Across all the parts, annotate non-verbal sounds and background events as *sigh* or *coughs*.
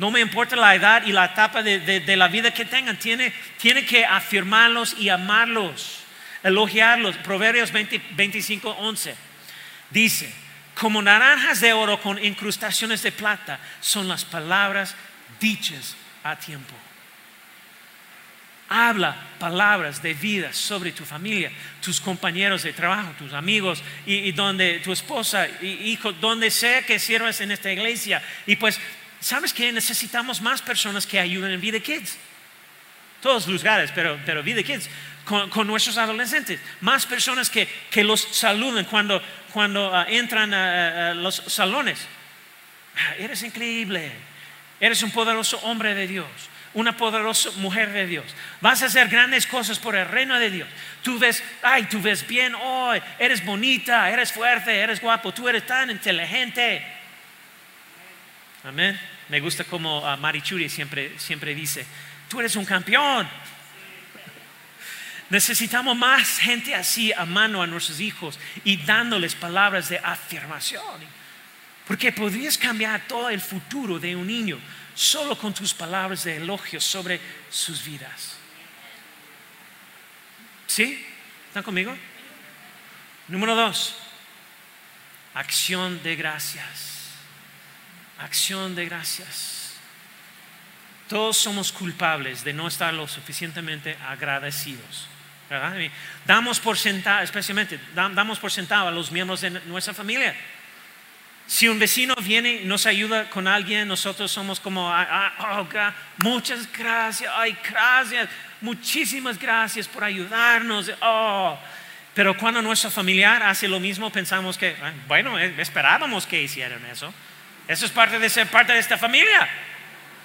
No me importa la edad y la etapa de, la vida que tengan. Tiene, tiene, que afirmarlos y amarlos, elogiarlos. Proverbios 25, 11 dice, como naranjas de oro con incrustaciones de plata son las palabras dichas a tiempo. Habla palabras de vida sobre tu familia, tus compañeros de trabajo, tus amigos y, donde tu esposa y hijo, donde sea que sirvas en esta iglesia. Y pues, ¿sabes que necesitamos más personas que ayuden en Vida Kids? Todos los lugares, pero, pero Vida Kids, con, nuestros adolescentes. Más personas que, que los saluden cuando, cuando ah, entran a, los salones. Ah, eres increíble. Eres un poderoso hombre de Dios una poderosa mujer de Dios. Vas a hacer grandes cosas por el reino de Dios. Tú ves, ay, tú ves bien hoy, eres bonita, eres fuerte, eres guapo, tú eres tan inteligente. Amén. Me gusta como uh, Marichuri siempre, siempre dice, tú eres un campeón. Necesitamos más gente así amando a nuestros hijos y dándoles palabras de afirmación. Porque podrías cambiar todo el futuro de un niño solo con tus palabras de elogio sobre sus vidas. ¿Sí? ¿Están conmigo? Número dos, acción de gracias. Acción de gracias. Todos somos culpables de no estar lo suficientemente agradecidos. Damos por sentado, especialmente, damos por sentado a los miembros de nuestra familia si un vecino viene y nos ayuda con alguien, nosotros somos como, oh, muchas gracias, ay, gracias, muchísimas gracias por ayudarnos. Oh. Pero cuando nuestro familiar hace lo mismo, pensamos que, bueno, eh, esperábamos que hicieran eso. Eso es parte de ser parte de esta familia.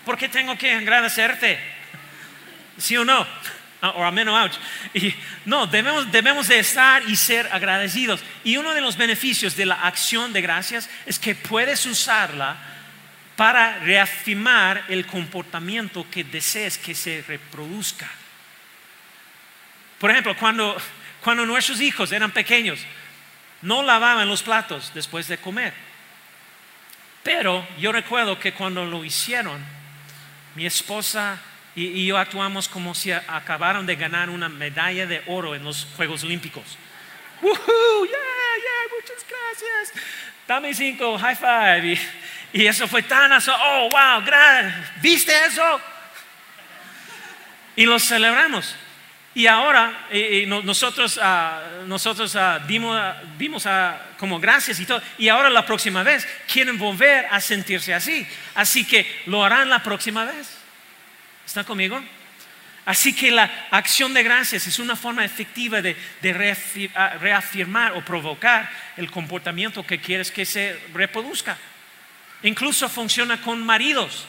¿Por qué tengo que agradecerte? ¿Sí o no? Ah, o menos Y no, debemos, debemos de estar y ser agradecidos. Y uno de los beneficios de la acción de gracias es que puedes usarla para reafirmar el comportamiento que desees que se reproduzca. Por ejemplo, cuando, cuando nuestros hijos eran pequeños, no lavaban los platos después de comer. Pero yo recuerdo que cuando lo hicieron, mi esposa y, yo actuamos como si acabaron de ganar una medalla de oro en los Juegos Olímpicos. ¡Woohoo! ¡Yeah, yeah! Muchas gracias. Dame cinco, high five. Y, eso fue tan aso oh, wow, gran, ¿viste eso? Y lo celebramos. Y ahora nosotros, uh, nosotros uh, dimos, dimos como gracias y todo. Y ahora la próxima vez quieren volver a sentirse así. Así que lo harán la próxima vez. ¿Está conmigo? Así que la acción de gracias es una forma efectiva de, reafirmar o provocar el comportamiento que quieres que se reproduzca. Incluso funciona con maridos.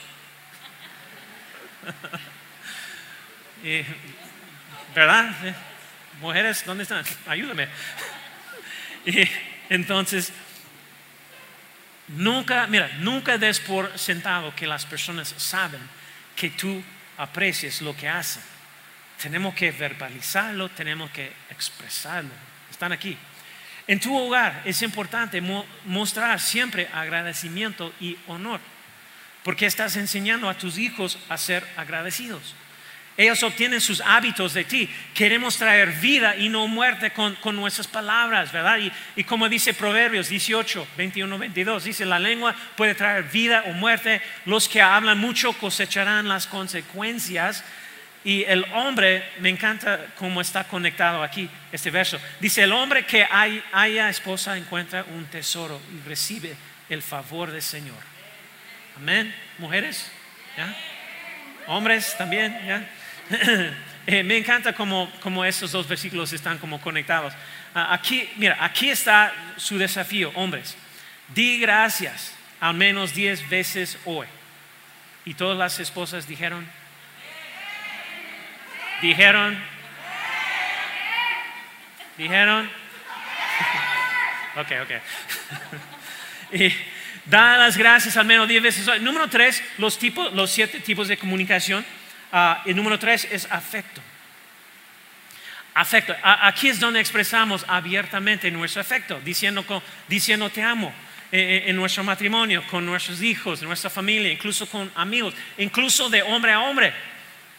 *laughs* ¿Verdad? Mujeres, ¿dónde están? Ayúdame. *laughs* entonces, nunca, mira, nunca des por sentado que las personas saben que tú aprecies lo que hacen. Tenemos que verbalizarlo, tenemos que expresarlo. Están aquí. En tu hogar es importante mostrar siempre agradecimiento y honor, porque estás enseñando a tus hijos a ser agradecidos. Ellos obtienen sus hábitos de ti. Queremos traer vida y no muerte con, nuestras palabras, ¿verdad? Y, y, como dice Proverbios 18, 21, 22, dice, la lengua puede traer vida o muerte. Los que hablan mucho cosecharán las consecuencias. Y el hombre, me encanta cómo está conectado aquí este verso. Dice, el hombre que hay, haya esposa encuentra un tesoro y recibe el favor del Señor. Amén. Mujeres, ¿ya? Hombres también, ¿ya? *coughs* Eh, me encanta como, como estos dos versículos están como conectados. Ah, aquí, mira, aquí está su desafío, hombres. Di gracias al menos diez veces hoy. Y todas las esposas dijeron, dijeron, dijeron, *laughs* ok, ok. *laughs* y da las gracias al menos diez veces hoy. Número tres, los, tipos, los siete tipos de comunicación Ah, el número tres es afecto. Afecto. aquí es donde expresamos abiertamente nuestro afecto, diciendo, diciendo te amo. eh, en nuestro matrimonio, con nuestros hijos, nuestra familia, incluso con amigos, incluso de hombre a hombre.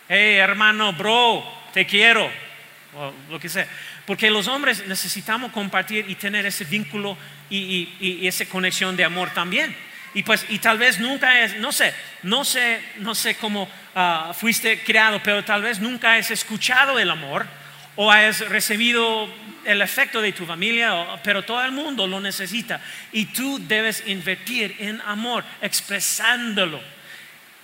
Hey, hermano, bro, te quiero, o lo que sea. Porque los hombres necesitamos compartir y tener ese vínculo y, esa conexión de amor también. Y pues, y tal vez nunca es, no sé, no sé, no sé cómo ah, fuiste criado, pero tal vez nunca has escuchado el amor o has recibido el efecto de tu familia, pero todo el mundo lo necesita. Y tú debes invertir en amor, expresándolo.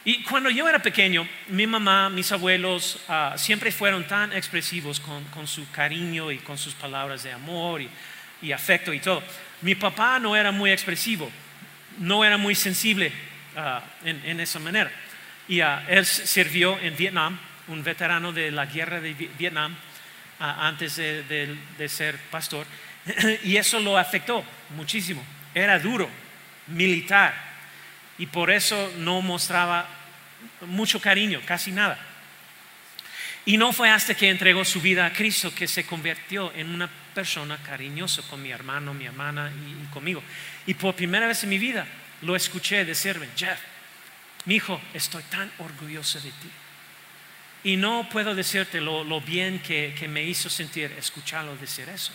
Y cuando yo era pequeño, mi mamá, mis abuelos ah, siempre fueron tan expresivos con, su cariño y con sus palabras de amor y, afecto y todo. Mi papá no era muy expresivo, no era muy sensible ah, en, esa manera. Y ah, él sirvió en Vietnam, un veterano de la guerra de Vietnam, antes de, de ser pastor, *clears throat* y eso lo afectó muchísimo. Era duro, militar y por eso no mostraba mucho cariño, casi nada. Y no fue hasta que entregó su vida a Cristo que se convirtió en una persona cariñosa con mi hermano, mi hermana y, conmigo. Y por primera vez en mi vida lo escuché decirme, Jeff, mi hijo, estoy tan orgulloso de ti. Y no puedo decirte lo, bien que, me hizo sentir escucharlo decir eso.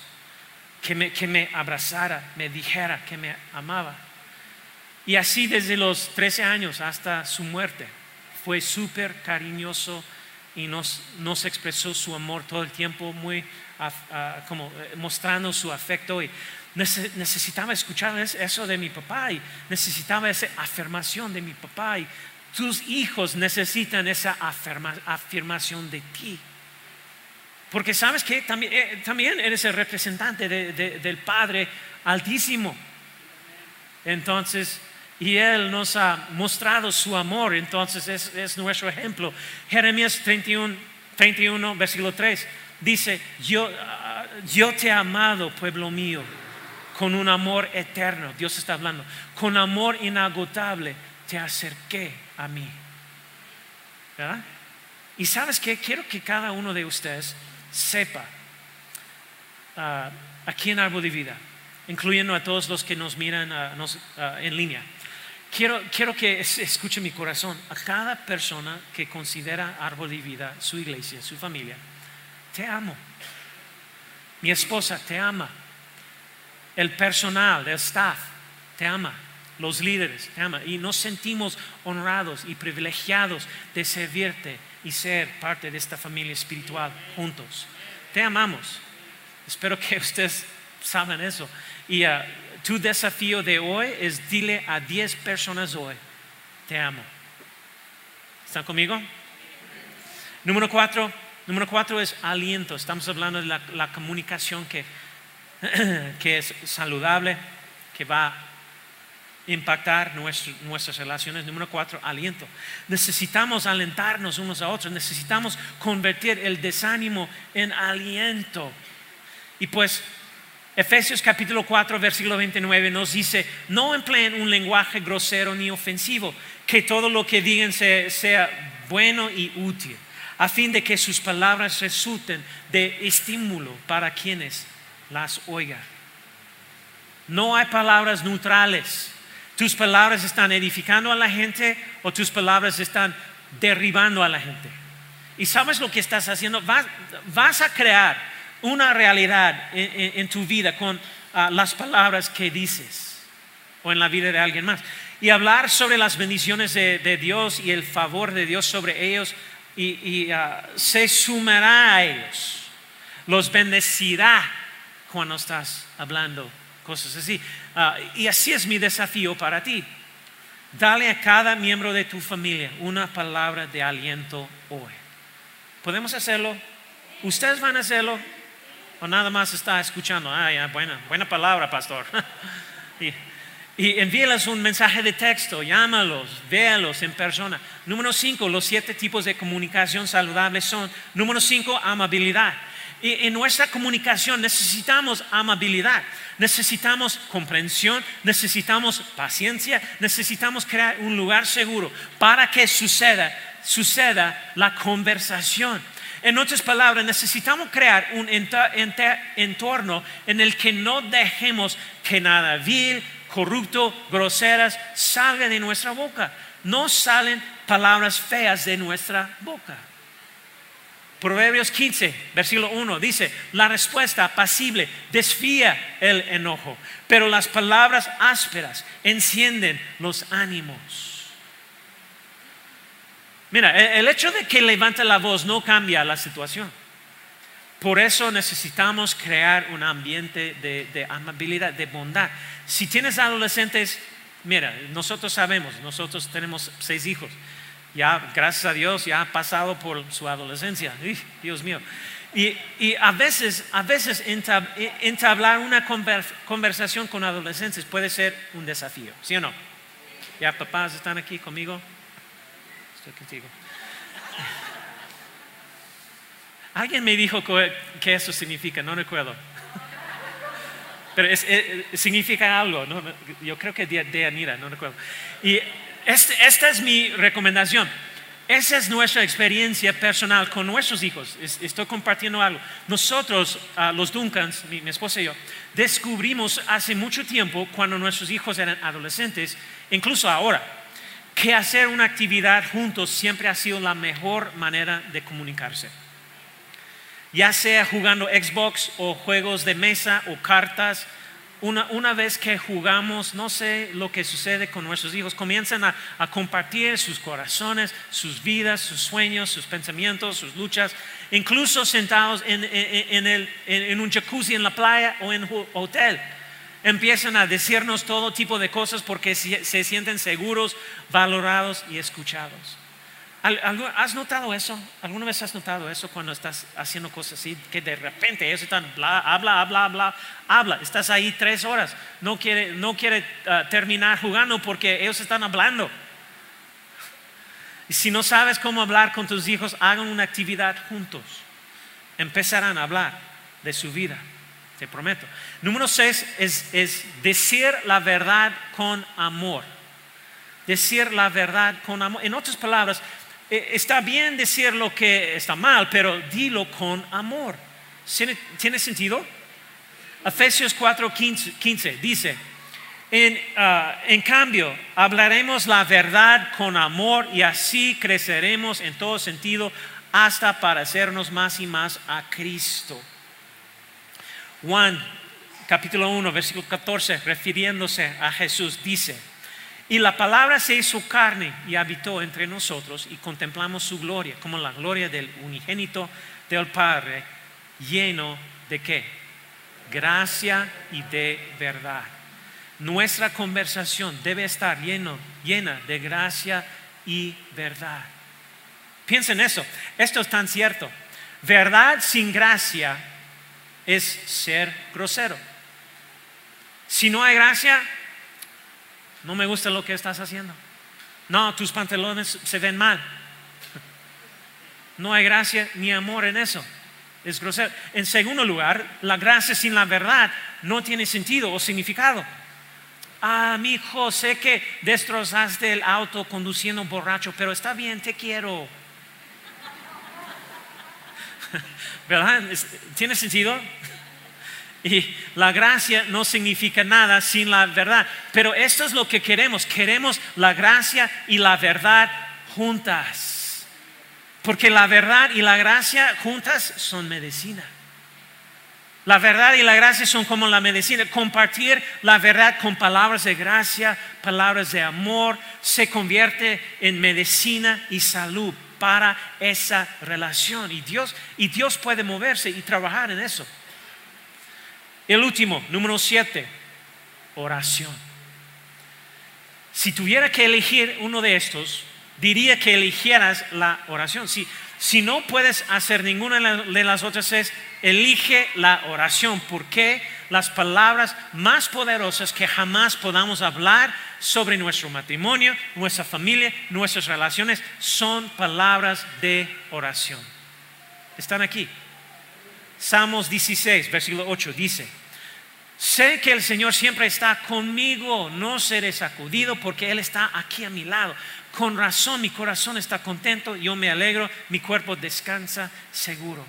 Que me, abrazara, me dijera que me amaba. Y así desde los 13 años hasta su muerte. Fue súper cariñoso y nos, expresó su amor todo el tiempo, muy como eh, mostrando su afecto. Y necesitaba escuchar eso de mi papá y necesitaba esa afirmación de mi papá. Y tus hijos necesitan esa afirmación de ti. Porque sabes que también, eh, también eres el representante del Padre Altísimo. Entonces, y Él nos ha mostrado su amor, entonces es, nuestro ejemplo. Jeremías 31, 31, versículo 3, dice, yo, ah, yo te he amado, pueblo mío, con un amor eterno, Dios está hablando, con amor inagotable te acerqué a mí. ¿Verdad? Y sabes que quiero que cada uno de ustedes sepa ah, aquí en Árbol de Vida, incluyendo a todos los que nos miran ah, en línea Quiero, que escuche mi corazón. A cada persona que considera árbol de vida, su iglesia, su familia, te amo. Mi esposa te ama. El personal, el staff, te ama. Los líderes, te ama. Y nos sentimos honrados y privilegiados de servirte y ser parte de esta familia espiritual juntos. Te amamos. Espero que *laughs* ustedes saben eso. Y uh, tu desafío de hoy es dile a 10 personas hoy, te amo. ¿Están conmigo? Número cuatro, número cuatro es aliento. Estamos hablando de la, comunicación que, *clears throat* que, es saludable, que va a impactar nuestras relaciones. Número cuatro, aliento. Necesitamos alentarnos unos a otros. Necesitamos convertir el desánimo en aliento. Y pues Efesios capítulo 4, versículo 29 nos dice, no empleen un lenguaje grosero ni ofensivo, que todo lo que digan sea, bueno y útil, a fin de que sus palabras resulten de estímulo para quienes las oigan. No hay palabras neutrales. Tus palabras están edificando a la gente o tus palabras están derribando a la gente. ¿Y sabes lo que estás haciendo? vas a crear una realidad en, tu vida con ah, las palabras que dices o en la vida de alguien más. Y hablar sobre las bendiciones de, Dios y el favor de Dios sobre ellos y, ah, se sumará a ellos. Los bendecirá cuando estás hablando cosas así. Ah, y así es mi desafío para ti. Dale a cada miembro de tu familia una palabra de aliento hoy. ¿Podemos hacerlo? ¿Ustedes van a hacerlo? o nada más está escuchando, ah, ya, buena, buena palabra, pastor. *laughs* y, y un mensaje de texto, llámalos, véalos en persona. Número cinco, los siete tipos de comunicación saludable son, número cinco, amabilidad. Y en nuestra comunicación necesitamos amabilidad, necesitamos comprensión, necesitamos paciencia, necesitamos crear un lugar seguro para que suceda, suceda la conversación. En otras palabras, necesitamos crear un entorno en el que no dejemos que nada vil, corrupto, groseras, salgan de nuestra boca. No salen palabras feas de nuestra boca. Proverbios 15, versículo 1 dice, la respuesta apacible desfía el enojo, pero las palabras ásperas encienden los ánimos. Mira, el hecho de que levante la voz no cambia la situación. Por eso necesitamos crear un ambiente de, amabilidad, de bondad. Si tienes adolescentes, mira, nosotros sabemos, nosotros tenemos seis hijos. Ya, gracias a Dios, ya ha pasado por su adolescencia. Dios mío. Y, a veces, a veces entablar una conversación con adolescentes puede ser un desafío, ¿sí o no? Ya papás están aquí conmigo. Estoy contigo. Alguien me dijo que eso significa, no recuerdo. Pero eh, significa algo, yo creo que de, Anira, no recuerdo. Y este, esta es mi recomendación. Esa es nuestra experiencia personal con nuestros hijos. Estoy compartiendo algo. Nosotros, los Duncans, mi, mi, esposa y yo, descubrimos hace mucho tiempo, cuando nuestros hijos eran adolescentes, incluso ahora, que hacer una actividad juntos siempre ha sido la mejor manera de comunicarse ya sea jugando Xbox o juegos de mesa o cartas. Una, vez que jugamos, no sé lo que sucede con nuestros hijos, comienzan a, compartir sus corazones, sus vidas, sus sueños, sus pensamientos, sus luchas, incluso sentados en, en un jacuzzi en la playa o en un hotel. Empiezan a decirnos todo tipo de cosas porque se sienten seguros, valorados y escuchados. ¿Has notado eso? ¿Alguna vez has notado eso cuando estás haciendo cosas así? Que de repente ellos están, habla, habla, habla, habla. Estás ahí tres horas. No quiere, no quiere ah, terminar jugando porque ellos están hablando. Y si no sabes cómo hablar con tus hijos, hagan una actividad juntos. Empezarán a hablar de su vida. Te prometo. Número seis es, decir la verdad con amor. Decir la verdad con amor. En otras palabras, está bien decir lo que está mal, pero dilo con amor. ¿Tiene sentido? Efesios 4, 15, dice, ah, en, cambio, hablaremos la verdad con amor y así creceremos en todo sentido hasta parecernos más y más a Cristo. Juan capítulo 1, versículo 14, refiriéndose a Jesús, dice, y la palabra se hizo carne y habitó entre nosotros y contemplamos su gloria, como la gloria del unigénito del Padre, lleno de qué? Gracia y de verdad. Nuestra conversación debe estar lleno, llena de gracia y verdad. Piensen eso, esto es tan cierto. Verdad sin gracia es ser grosero. Si no hay gracia, no me gusta lo que estás haciendo. No, tus pantalones se ven mal. No hay gracia ni amor en eso. Es grosero. En segundo lugar, la gracia sin la verdad no tiene sentido o significado. Ah, mi hijo, sé que destrozaste el auto conduciendo borracho, pero está bien, te quiero. *laughs* ¿Verdad? ¿Tiene sentido? Y la gracia no significa nada sin la verdad. Pero esto es lo que queremos. Queremos la gracia y la verdad juntas. Porque la verdad y la gracia juntas son medicina. La verdad y la gracia son como la medicina. Compartir la verdad con palabras de gracia, palabras de amor, se convierte en medicina y salud para esa relación. Y Dios, y Dios puede moverse y trabajar en eso. El último, número siete, oración. Si tuviera que elegir uno de estos, diría que eligieras la oración. Si, si no puedes hacer ninguna de las otras es, elige la oración, porque las palabras más poderosas que jamás podamos hablar sobre nuestro matrimonio, nuestra familia, nuestras relaciones, son palabras de oración. Están aquí. Salmos 16, versículo 8 dice, sé que el Señor siempre está conmigo, no seré sacudido porque Él está aquí a mi lado. Con razón mi corazón está contento, yo me alegro, mi cuerpo descansa seguro.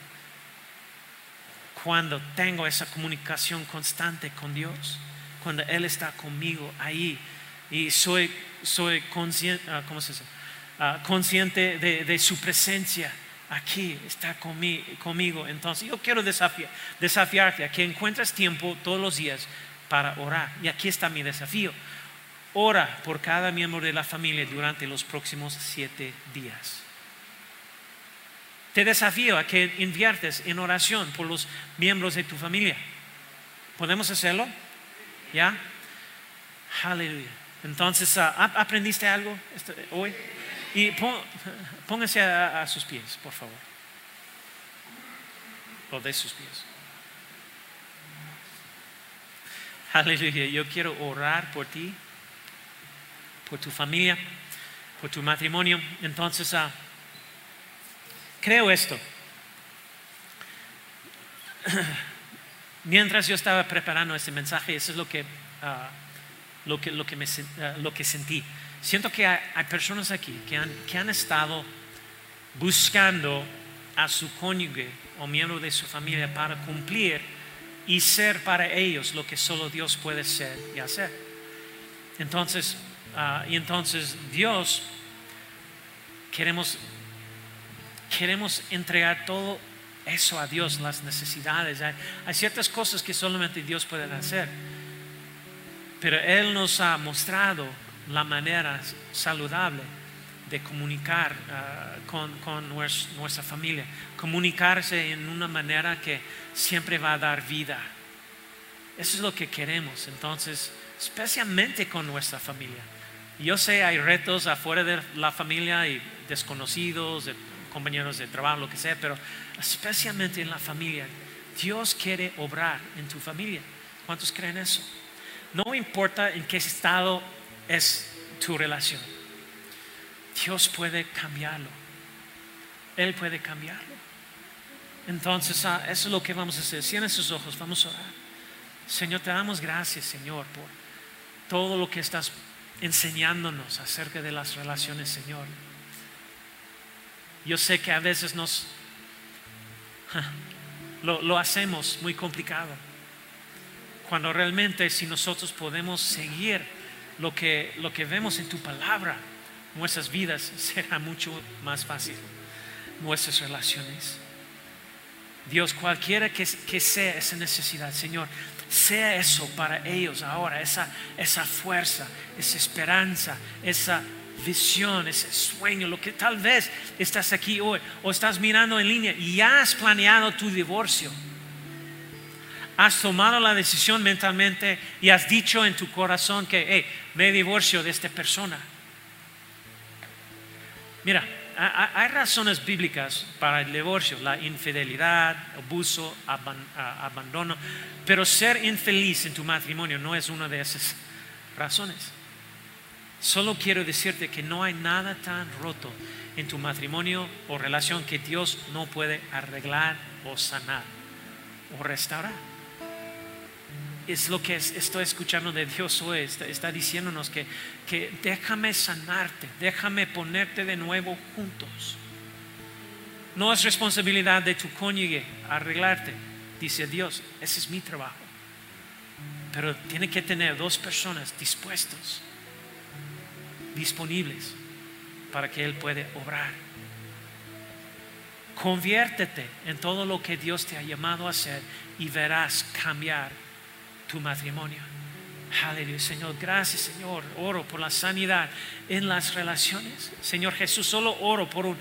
Cuando tengo esa comunicación constante con Dios, cuando Él está conmigo ahí y soy, soy consciente, ah, ¿cómo se ah, consciente de, su presencia aquí, está conmigo. Entonces yo quiero desafiar, desafiarte a que encuentres tiempo todos los días para orar. Y aquí está mi desafío. Ora por cada miembro de la familia durante los próximos siete días. Te desafío a que inviertes en oración por los miembros de tu familia. ¿Podemos hacerlo? ¿Ya? Aleluya. Entonces, ah, ¿aprendiste algo este, hoy? Y póngase a, sus pies, por favor. O de sus pies. Aleluya. Yo quiero orar por ti, por tu familia, por tu matrimonio. Entonces, uh, creo esto. Mientras yo estaba preparando este mensaje, eso es lo que, ah, lo que, lo que, me, ah, lo que sentí. Siento que hay, personas aquí que han, que han estado buscando a su cónyuge o miembro de su familia para cumplir y ser para ellos lo que solo Dios puede ser y hacer. Entonces, ah, y entonces Dios queremos queremos entregar todo eso a Dios, las necesidades. Hay, ciertas cosas que solamente Dios puede hacer. Pero Él nos ha mostrado la manera saludable de comunicar ah, con, nuestra familia, comunicarse en una manera que siempre va a dar vida. Eso es lo que queremos, entonces, especialmente con nuestra familia. Yo sé, hay retos afuera de la familia y desconocidos, de compañeros de trabajo, lo que sea, pero especialmente en la familia. Dios quiere obrar en tu familia. ¿Cuántos creen eso? No importa en qué estado es tu relación. Dios puede cambiarlo. Él puede cambiarlo. Entonces, ah, eso es lo que vamos a hacer. Cierren sus ojos, vamos a orar. Señor, te damos gracias, Señor, por todo lo que estás enseñándonos acerca de las relaciones, Señor. Yo sé que a veces nos lo, hacemos muy complicado. Cuando realmente si nosotros podemos seguir lo que, lo que vemos en tu palabra, nuestras vidas *laughs* será mucho más fácil, nuestras relaciones. Dios, cualquiera que, sea esa necesidad, Señor, sea eso para ellos ahora, esa, esa fuerza, esa esperanza, esa visión, ese sueño, lo que tal vez estás aquí hoy o estás mirando en línea y ya has planeado tu divorcio. Has tomado la decisión mentalmente y has dicho en tu corazón que, me divorcio de esta persona. Mira, hay razones bíblicas para el divorcio, la infidelidad, abuso, abandono, pero ser infeliz en tu matrimonio no es una de esas razones. Solo quiero decirte que no hay nada tan roto en tu matrimonio o relación que Dios no puede arreglar o sanar o restaurar. Es lo que estoy escuchando de Dios hoy. Está, diciéndonos que, que déjame sanarte, déjame ponerte de nuevo juntos. No es responsabilidad de tu cónyuge arreglarte, dice Dios. Ese es mi trabajo. Pero tiene que tener dos personas dispuestos disponibles para que Él puede obrar. Conviértete en todo lo que Dios te ha llamado a hacer y verás cambiar tu matrimonio. Aleluya, Señor. Gracias, Señor. Oro por la sanidad en las relaciones. Señor Jesús, solo oro por un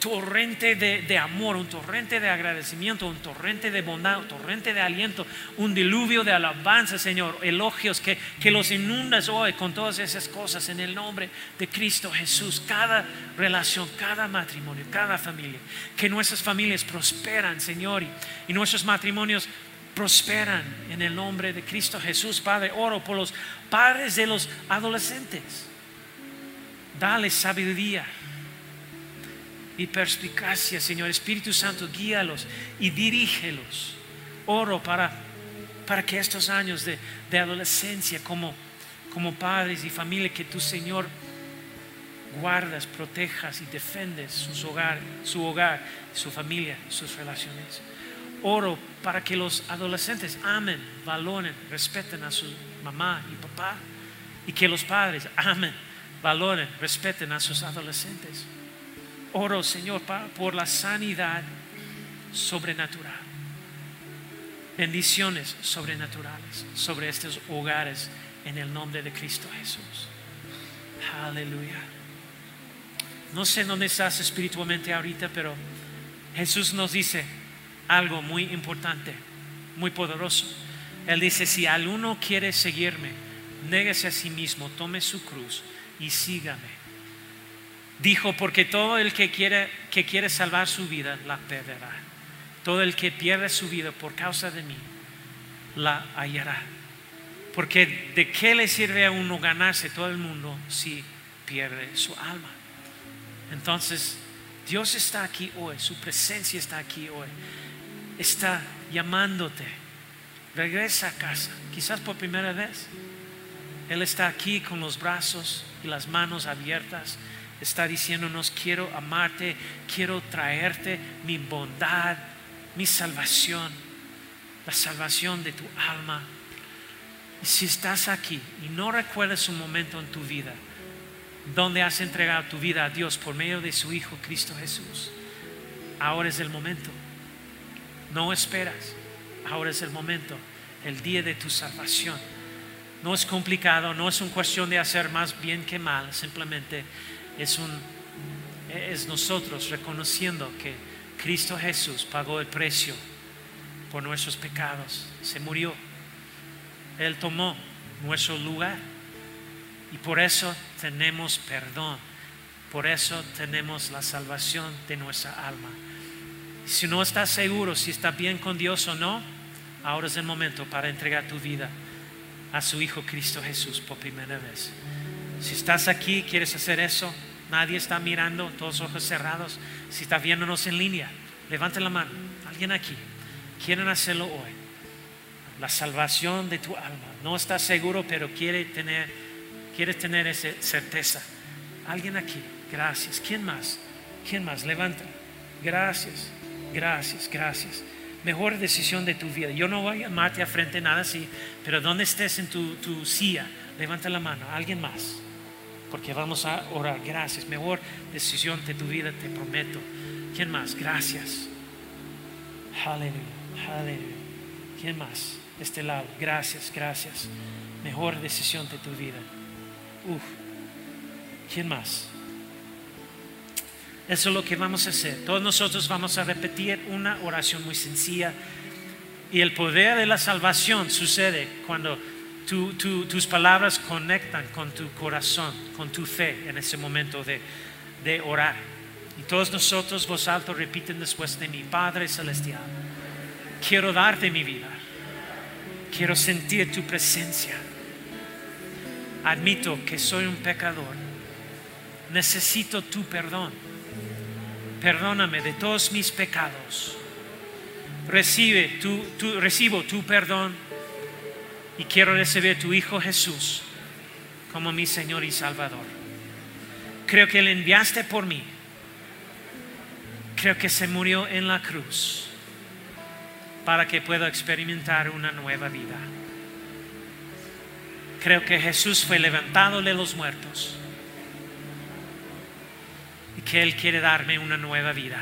torrente de, amor, un torrente de agradecimiento, un torrente de bondad, un torrente de aliento, un diluvio de alabanza, Señor, elogios que, que los inundas hoy con todas esas cosas en el nombre de Cristo Jesús. Cada relación, cada matrimonio, cada familia, que nuestras familias prosperan, Señor, y, y nuestros matrimonios prosperan en el nombre de Cristo Jesús, Padre. Oro por los padres de los adolescentes. Dale sabiduría y perspicacia, Señor. Espíritu Santo, guíalos y dirígelos. Oro para, para que estos años de, adolescencia como, como padres y familia que tu Señor guardas, protejas y defendes sus hogar, su hogar, su familia, sus relaciones. Oro para que los adolescentes amen, valoren, respeten a, mamá y papá. Y que los padres amen, valoren, respeten a sus adolescentes. Oro, Señor, por la sanidad sobrenatural. Bendiciones sobrenaturales sobre estos hogares en el nombre de Cristo Jesús. Aleluya. No sé dónde estás espiritualmente ahorita, pero Jesús nos dice algo muy importante, muy poderoso. Él dice, si alguno quiere seguirme, néguese a sí mismo, tome su cruz y sígame. Dijo, porque todo el que quiere, que quiere salvar su vida, la perderá. Todo el que pierde su vida por causa de mí, la hallará. Porque de qué le sirve a uno ganarse todo el mundo si pierde su alma. Entonces, Dios está aquí hoy, su presencia está aquí hoy. Está llamándote. Regresa a casa, quizás por primera vez. Él está aquí con los brazos y las manos abiertas. Está diciéndonos, quiero amarte, quiero traerte mi bondad, mi salvación, la salvación de tu alma. Si estás aquí y no recuerdas un momento en tu vida, donde has entregado tu vida a Dios por medio de su Hijo Cristo Jesús. Ahora es el momento. No esperas. Ahora es el momento, el día de tu salvación. No es complicado, no es una cuestión de hacer más bien que mal, simplemente es un es nosotros reconociendo que Cristo Jesús pagó el precio por nuestros pecados, se murió. Él tomó nuestro lugar y por eso tenemos perdón. Por eso tenemos la salvación de nuestra alma. Si no estás seguro si estás bien con Dios o no, ahora es el momento para entregar tu vida a su Hijo Cristo Jesús por primera vez. Si estás aquí, quieres hacer eso, nadie está mirando, todos ojos cerrados. Si estás viéndonos en línea, levanta la mano. Alguien aquí, quieren hacerlo hoy. La salvación de tu alma. No estás seguro, pero quiere tener ¿Quieres tener esa certeza? Alguien aquí, gracias. ¿Quién más? ¿Quién más? Levanta. Gracias, gracias, gracias. Mejor decisión de tu vida. Yo no voy a llamarte a frente nada así, pero donde estés en tu, tu silla, levanta la mano. Alguien más. Porque vamos a orar. Gracias. Mejor decisión de tu vida, te prometo. ¿Quién más? Gracias. Aleluya, aleluya. ¿Quién más? Este lado. Gracias, gracias. Mejor decisión de tu vida. Uf, ¿quién más? Eso es lo que vamos a hacer. Todos nosotros vamos a repetir una oración muy sencilla. Y el poder de la salvación sucede cuando tus palabras conectan con tu corazón, con tu fe en ese momento de, de orar. Y todos nosotros, vos alto, repiten después de mi Padre Celestial. Quiero darte mi vida. Quiero sentir tu presencia admito que soy un pecador. Necesito tu perdón. Perdóname de todos mis pecados. Recibe recibo tu perdón y quiero recibir tu Hijo Jesús como mi Señor y Salvador. Creo que le enviaste por mí. Creo que se murió en la cruz para que pueda experimentar una nueva vida. Creo que Jesús fue levantado de los muertos que Él quiere darme una nueva vida.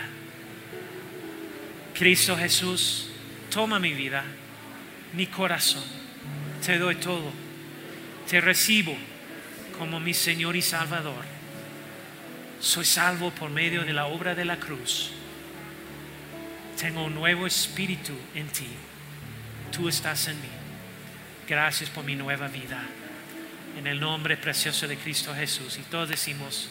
Cristo Jesús, toma mi vida, mi corazón, te doy todo, te recibo como mi Señor y Salvador. Soy salvo por medio de la obra de la cruz. Tengo un nuevo espíritu en ti. Tú estás en mí. Gracias por mi nueva vida. En el nombre precioso de Cristo Jesús. Y todos decimos...